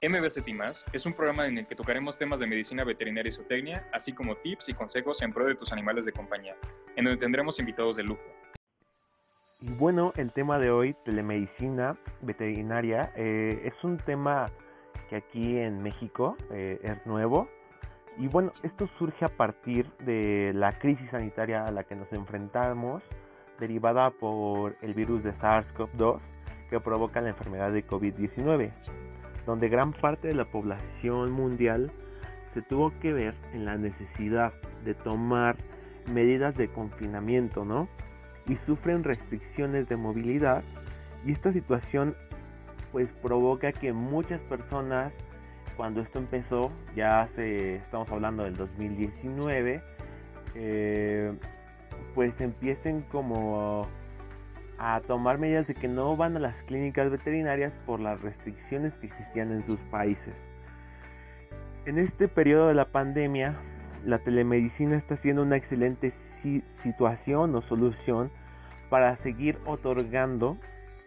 MBCT es un programa en el que tocaremos temas de medicina veterinaria y zootecnia, así como tips y consejos en pro de tus animales de compañía, en donde tendremos invitados de lujo. Y bueno, el tema de hoy, telemedicina veterinaria, eh, es un tema que aquí en México eh, es nuevo. Y bueno, esto surge a partir de la crisis sanitaria a la que nos enfrentamos, derivada por el virus de SARS-CoV-2 que provoca la enfermedad de COVID-19 donde gran parte de la población mundial se tuvo que ver en la necesidad de tomar medidas de confinamiento, ¿no? Y sufren restricciones de movilidad y esta situación pues provoca que muchas personas cuando esto empezó, ya hace, estamos hablando del 2019, eh, pues empiecen como a tomar medidas de que no van a las clínicas veterinarias por las restricciones que existían en sus países. En este periodo de la pandemia, la telemedicina está siendo una excelente situación o solución para seguir otorgando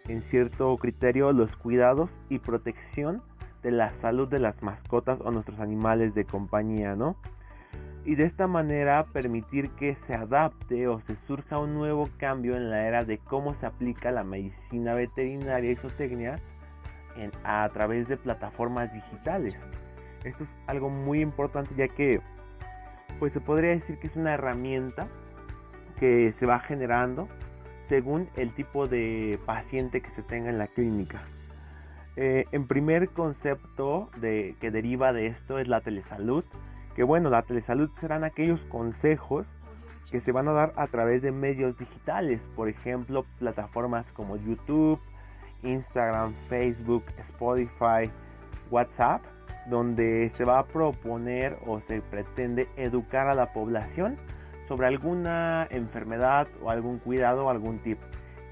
en cierto criterio los cuidados y protección de la salud de las mascotas o nuestros animales de compañía, ¿no? Y de esta manera permitir que se adapte o se surja un nuevo cambio en la era de cómo se aplica la medicina veterinaria y zootecnia a través de plataformas digitales. Esto es algo muy importante ya que pues se podría decir que es una herramienta que se va generando según el tipo de paciente que se tenga en la clínica. Eh, en primer concepto de, que deriva de esto es la telesalud, que bueno, la telesalud serán aquellos consejos que se van a dar a través de medios digitales, por ejemplo, plataformas como YouTube, Instagram, Facebook, Spotify, WhatsApp, donde se va a proponer o se pretende educar a la población sobre alguna enfermedad o algún cuidado o algún tip.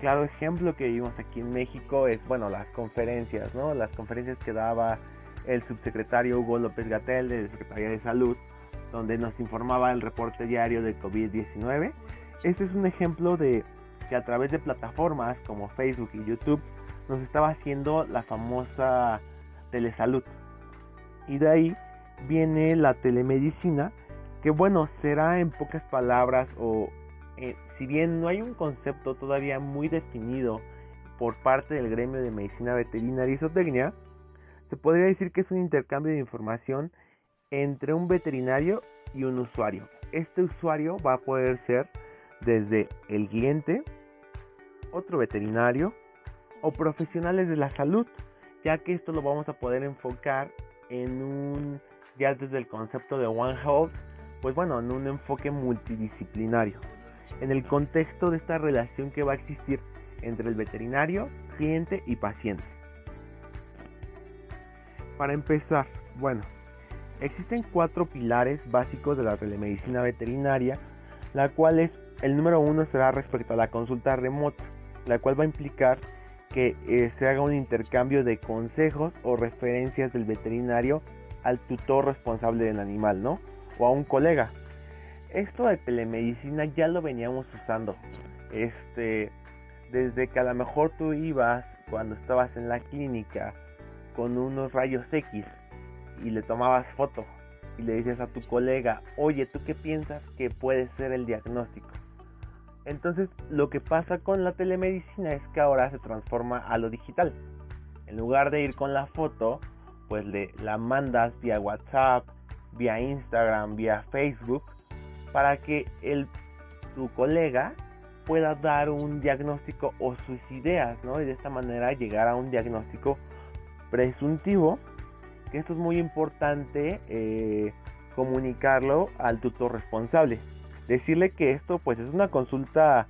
Claro ejemplo que vimos aquí en México es, bueno, las conferencias, ¿no? Las conferencias que daba el subsecretario Hugo López Gatel de la Secretaría de Salud, donde nos informaba el reporte diario de COVID-19. Este es un ejemplo de que a través de plataformas como Facebook y YouTube nos estaba haciendo la famosa telesalud. Y de ahí viene la telemedicina, que bueno, será en pocas palabras o eh, si bien no hay un concepto todavía muy definido por parte del gremio de medicina veterinaria y zootecnia, se podría decir que es un intercambio de información entre un veterinario y un usuario. Este usuario va a poder ser desde el cliente, otro veterinario o profesionales de la salud, ya que esto lo vamos a poder enfocar en un, ya desde el concepto de One Health, pues bueno, en un enfoque multidisciplinario, en el contexto de esta relación que va a existir entre el veterinario, cliente y paciente. Para empezar, bueno, existen cuatro pilares básicos de la telemedicina veterinaria, la cual es, el número uno será respecto a la consulta remota, la cual va a implicar que eh, se haga un intercambio de consejos o referencias del veterinario al tutor responsable del animal, ¿no? O a un colega. Esto de telemedicina ya lo veníamos usando. Este, desde que a lo mejor tú ibas cuando estabas en la clínica con unos rayos X y le tomabas foto y le dices a tu colega, oye, ¿tú qué piensas que puede ser el diagnóstico? Entonces lo que pasa con la telemedicina es que ahora se transforma a lo digital. En lugar de ir con la foto, pues le la mandas vía WhatsApp, vía Instagram, vía Facebook, para que el, tu colega pueda dar un diagnóstico o sus ideas, ¿no? Y de esta manera llegar a un diagnóstico presuntivo, que esto es muy importante eh, comunicarlo al tutor responsable. Decirle que esto pues es una consulta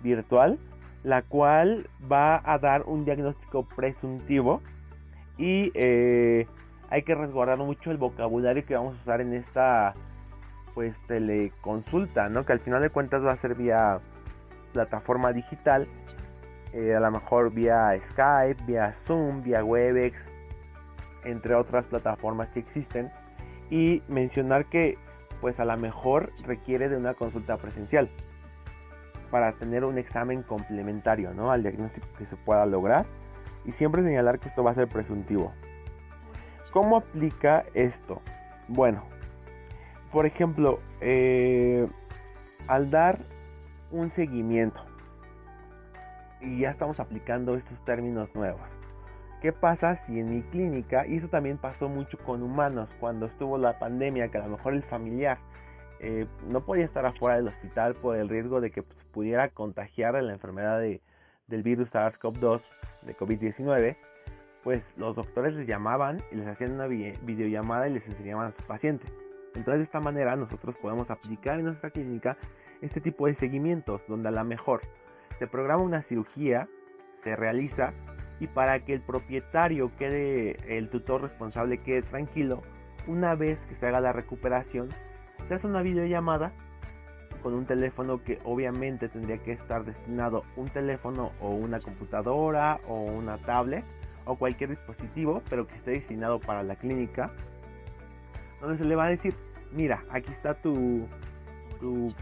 virtual, la cual va a dar un diagnóstico presuntivo y eh, hay que resguardar mucho el vocabulario que vamos a usar en esta pues teleconsulta, ¿no? Que al final de cuentas va a ser vía plataforma digital eh, a lo mejor vía Skype, vía Zoom, vía Webex, entre otras plataformas que existen. Y mencionar que pues a lo mejor requiere de una consulta presencial para tener un examen complementario ¿no? al diagnóstico que se pueda lograr y siempre señalar que esto va a ser presuntivo. ¿Cómo aplica esto? Bueno, por ejemplo, eh, al dar un seguimiento, y ya estamos aplicando estos términos nuevos. ¿Qué pasa si en mi clínica, y eso también pasó mucho con humanos, cuando estuvo la pandemia, que a lo mejor el familiar eh, no podía estar afuera del hospital por el riesgo de que pues, pudiera contagiar la enfermedad de, del virus SARS-CoV-2 de COVID-19, pues los doctores les llamaban y les hacían una videollamada y les enseñaban a su paciente. Entonces de esta manera nosotros podemos aplicar en nuestra clínica este tipo de seguimientos donde a lo mejor se programa una cirugía, se realiza y para que el propietario quede, el tutor responsable quede tranquilo, una vez que se haga la recuperación, se hace una videollamada con un teléfono que obviamente tendría que estar destinado un teléfono o una computadora o una tablet o cualquier dispositivo, pero que esté destinado para la clínica, donde se le va a decir, mira, aquí está tu, tu,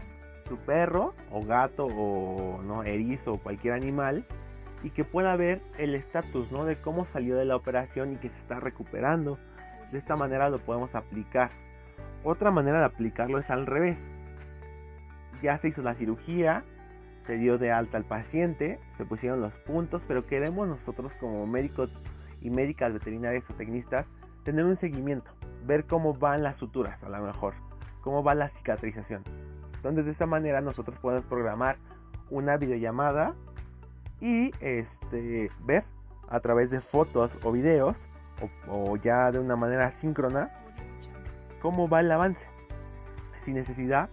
perro o gato o no erizo o cualquier animal y que pueda ver el estatus ¿no? de cómo salió de la operación y que se está recuperando. De esta manera lo podemos aplicar. Otra manera de aplicarlo es al revés. Ya se hizo la cirugía, se dio de alta al paciente, se pusieron los puntos, pero queremos nosotros como médicos y médicas veterinarias o tecnistas tener un seguimiento, ver cómo van las suturas a lo mejor, cómo va la cicatrización. Entonces de esta manera nosotros podemos programar una videollamada y este, ver a través de fotos o videos o, ya de una manera síncrona cómo va el avance sin necesidad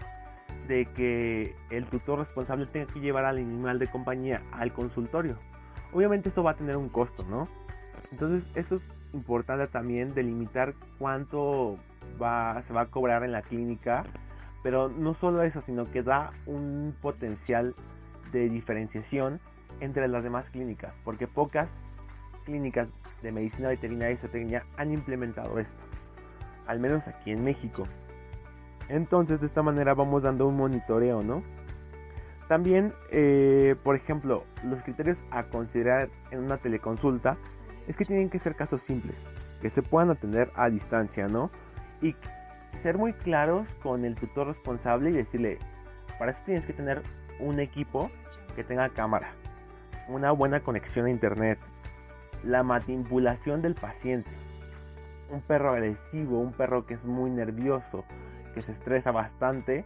de que el tutor responsable tenga que llevar al animal de compañía al consultorio. Obviamente esto va a tener un costo, ¿no? Entonces esto es importante también delimitar cuánto va, se va a cobrar en la clínica, pero no solo eso, sino que da un potencial de diferenciación entre las demás clínicas, porque pocas clínicas de medicina veterinaria y zootecnia han implementado esto, al menos aquí en México. Entonces de esta manera vamos dando un monitoreo, ¿no? También, eh, por ejemplo, los criterios a considerar en una teleconsulta es que tienen que ser casos simples, que se puedan atender a distancia, ¿no? Y ser muy claros con el tutor responsable y decirle, para eso tienes que tener un equipo que tenga cámara, una buena conexión a internet, la manipulación del paciente, un perro agresivo, un perro que es muy nervioso, que se estresa bastante,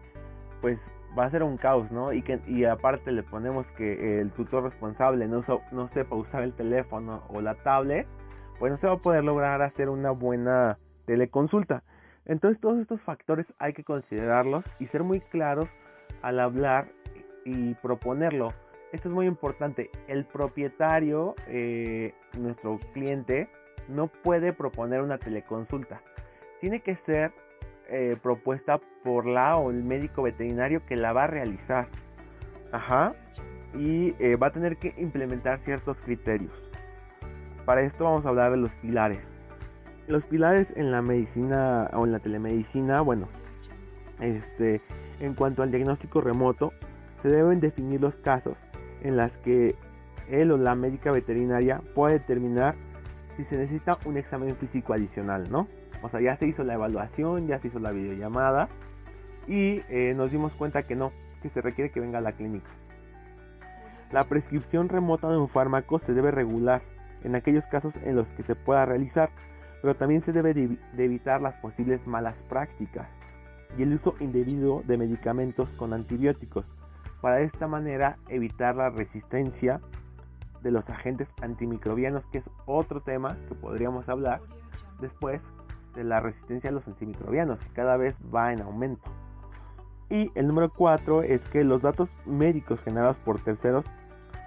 pues va a ser un caos, ¿no? Y que y aparte le ponemos que el tutor responsable no, no sepa usar el teléfono o la tablet, pues no se va a poder lograr hacer una buena teleconsulta. Entonces todos estos factores hay que considerarlos y ser muy claros al hablar y proponerlo. Esto es muy importante. El propietario, eh, nuestro cliente, no puede proponer una teleconsulta. Tiene que ser eh, propuesta por la o el médico veterinario que la va a realizar. Ajá. Y eh, va a tener que implementar ciertos criterios. Para esto vamos a hablar de los pilares. Los pilares en la medicina o en la telemedicina, bueno, este, en cuanto al diagnóstico remoto, se deben definir los casos en las que él o la médica veterinaria puede determinar si se necesita un examen físico adicional, ¿no? O sea, ya se hizo la evaluación, ya se hizo la videollamada y eh, nos dimos cuenta que no, que se requiere que venga a la clínica. La prescripción remota de un fármaco se debe regular en aquellos casos en los que se pueda realizar, pero también se debe de evitar las posibles malas prácticas y el uso indebido de medicamentos con antibióticos, para de esta manera evitar la resistencia de los agentes antimicrobianos, que es otro tema que podríamos hablar después de la resistencia a los antimicrobianos, que cada vez va en aumento. Y el número 4 es que los datos médicos generados por terceros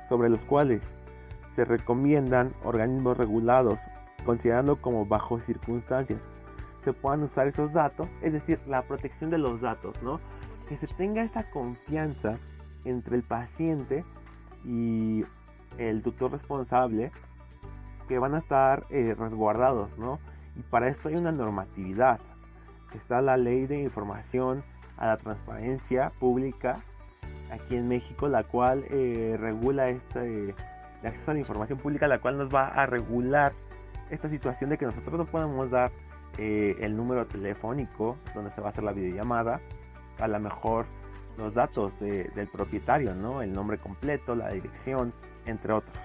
sobre los cuales se recomiendan organismos regulados, considerando como bajo circunstancias se puedan usar esos datos, es decir, la protección de los datos, ¿no? Que se tenga esa confianza entre el paciente y el tutor responsable que van a estar eh, resguardados, ¿no? Y para esto hay una normatividad. Está la ley de información a la transparencia pública aquí en México, la cual eh, regula este, el acceso a la información pública, la cual nos va a regular esta situación de que nosotros no podemos dar eh, el número telefónico donde se va a hacer la videollamada, a lo mejor los datos del propietario, ¿no? El nombre completo, la dirección, entre otros.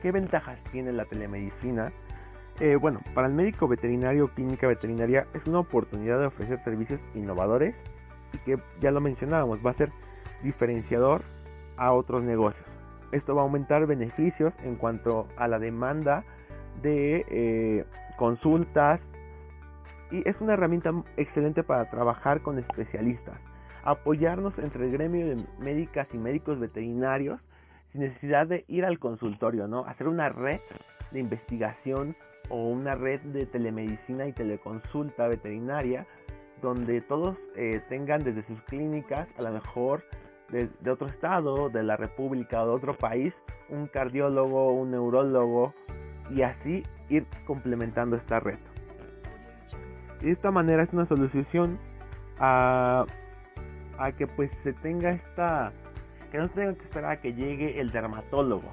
¿Qué ventajas tiene la telemedicina? Eh, bueno, para el médico veterinario clínica veterinaria es una oportunidad de ofrecer servicios innovadores y que ya lo mencionábamos, va a ser diferenciador a otros negocios. Esto va a aumentar beneficios en cuanto a la demanda de eh, consultas y es una herramienta excelente para trabajar con especialistas, apoyarnos entre el gremio de médicas y médicos veterinarios sin necesidad de ir al consultorio, ¿no? Hacer una red de investigación o una red de telemedicina y teleconsulta veterinaria donde todos eh, tengan desde sus clínicas, a lo mejor de, de, otro estado, de la república o de otro país, un cardiólogo, un neurólogo y así ir complementando esta red. De esta manera es una solución a, a que pues se tenga esta que no se tenga que esperar a que llegue el dermatólogo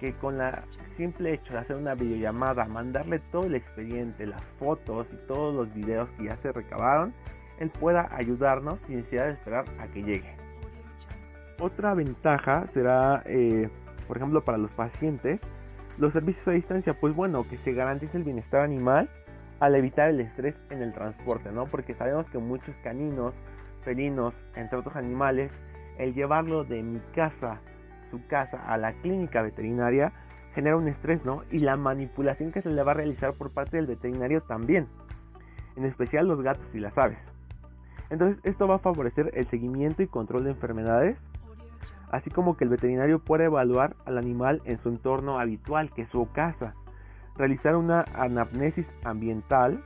que con la simple hecho de hacer una videollamada, mandarle todo el expediente, las fotos y todos los videos que ya se recabaron, él pueda ayudarnos sin necesidad de esperar a que llegue. Otra ventaja será, eh, por ejemplo, para los pacientes, los servicios a distancia, pues bueno, que se garantice el bienestar animal al evitar el estrés en el transporte, ¿no? Porque sabemos que muchos caninos, felinos, entre otros animales, el llevarlo de mi casa, su casa, a la clínica veterinaria, genera un estrés, ¿no? Y la manipulación que se le va a realizar por parte del veterinario también, en especial los gatos y las aves. Entonces, esto va a favorecer el seguimiento y control de enfermedades, así como que el veterinario pueda evaluar al animal en su entorno habitual, que es su casa, realizar una anamnesis ambiental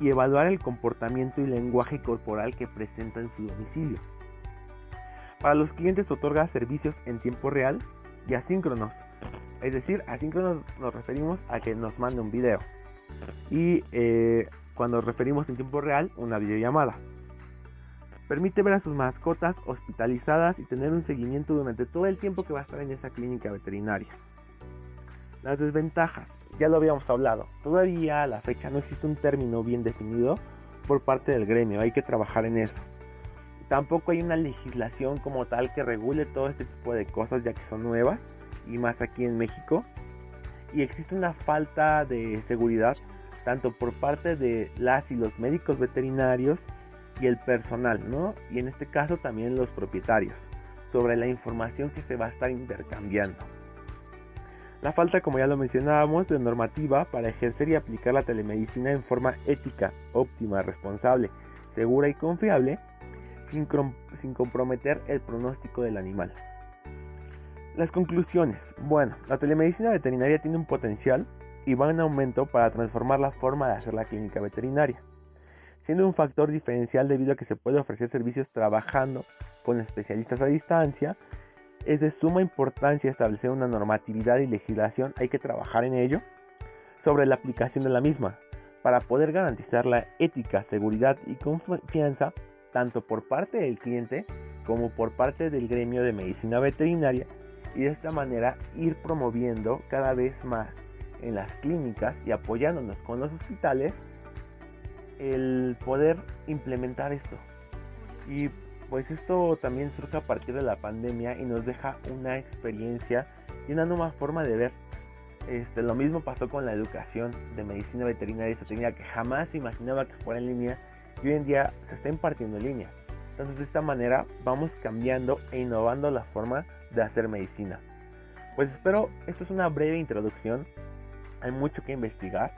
y evaluar el comportamiento y lenguaje corporal que presenta en su domicilio. Para los clientes otorga servicios en tiempo real y asíncronos. Es decir, asíncronos nos referimos a que nos mande un video. Y eh, cuando referimos en tiempo real, una videollamada. Permite ver a sus mascotas hospitalizadas y tener un seguimiento durante todo el tiempo que va a estar en esa clínica veterinaria. Las desventajas, ya lo habíamos hablado. Todavía a la fecha no existe un término bien definido por parte del gremio, hay que trabajar en eso. Tampoco hay una legislación como tal que regule todo este tipo de cosas ya que son nuevas y más aquí en México. Y existe una falta de seguridad tanto por parte de las y los médicos veterinarios y el personal, ¿no? Y en este caso también los propietarios sobre la información que se va a estar intercambiando. La falta, como ya lo mencionábamos, de normativa para ejercer y aplicar la telemedicina en forma ética, óptima, responsable, segura y confiable sin, comprometer el pronóstico del animal. Las conclusiones. Bueno, la telemedicina veterinaria tiene un potencial y va en aumento para transformar la forma de hacer la clínica veterinaria, siendo un factor diferencial debido a que se puede ofrecer servicios trabajando con especialistas a distancia. Es de suma importancia establecer una normatividad y legislación, hay que trabajar en ello, sobre la aplicación de la misma, para poder garantizar la ética, seguridad y confianza tanto por parte del cliente como por parte del gremio de medicina veterinaria y de esta manera ir promoviendo cada vez más en las clínicas y apoyándonos con los hospitales el poder implementar esto. Y pues esto también surge a partir de la pandemia y nos deja una experiencia y una nueva forma de ver. Este, lo mismo pasó con la educación de medicina veterinaria y tenía que jamás imaginaba que fuera en línea y hoy en día se está impartiendo en línea. Entonces de esta manera vamos cambiando e innovando la forma de hacer medicina. Pues espero, esto es una breve introducción, hay mucho que investigar,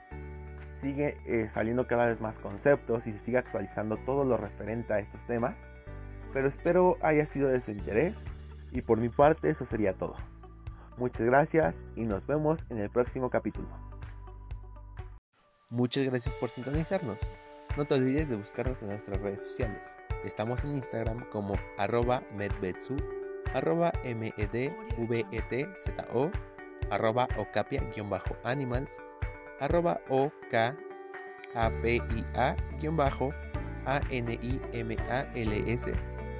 sigue eh, saliendo cada vez más conceptos y se sigue actualizando todo lo referente a estos temas, pero espero haya sido de su interés y por mi parte eso sería todo. Muchas gracias y nos vemos en el próximo capítulo. Muchas gracias por sintonizarnos. No te olvides de buscarnos en nuestras redes sociales. Estamos en Instagram como arroba medvetsu, arroba medvetzo, arroba ocapia-animals, arroba okapia-animals,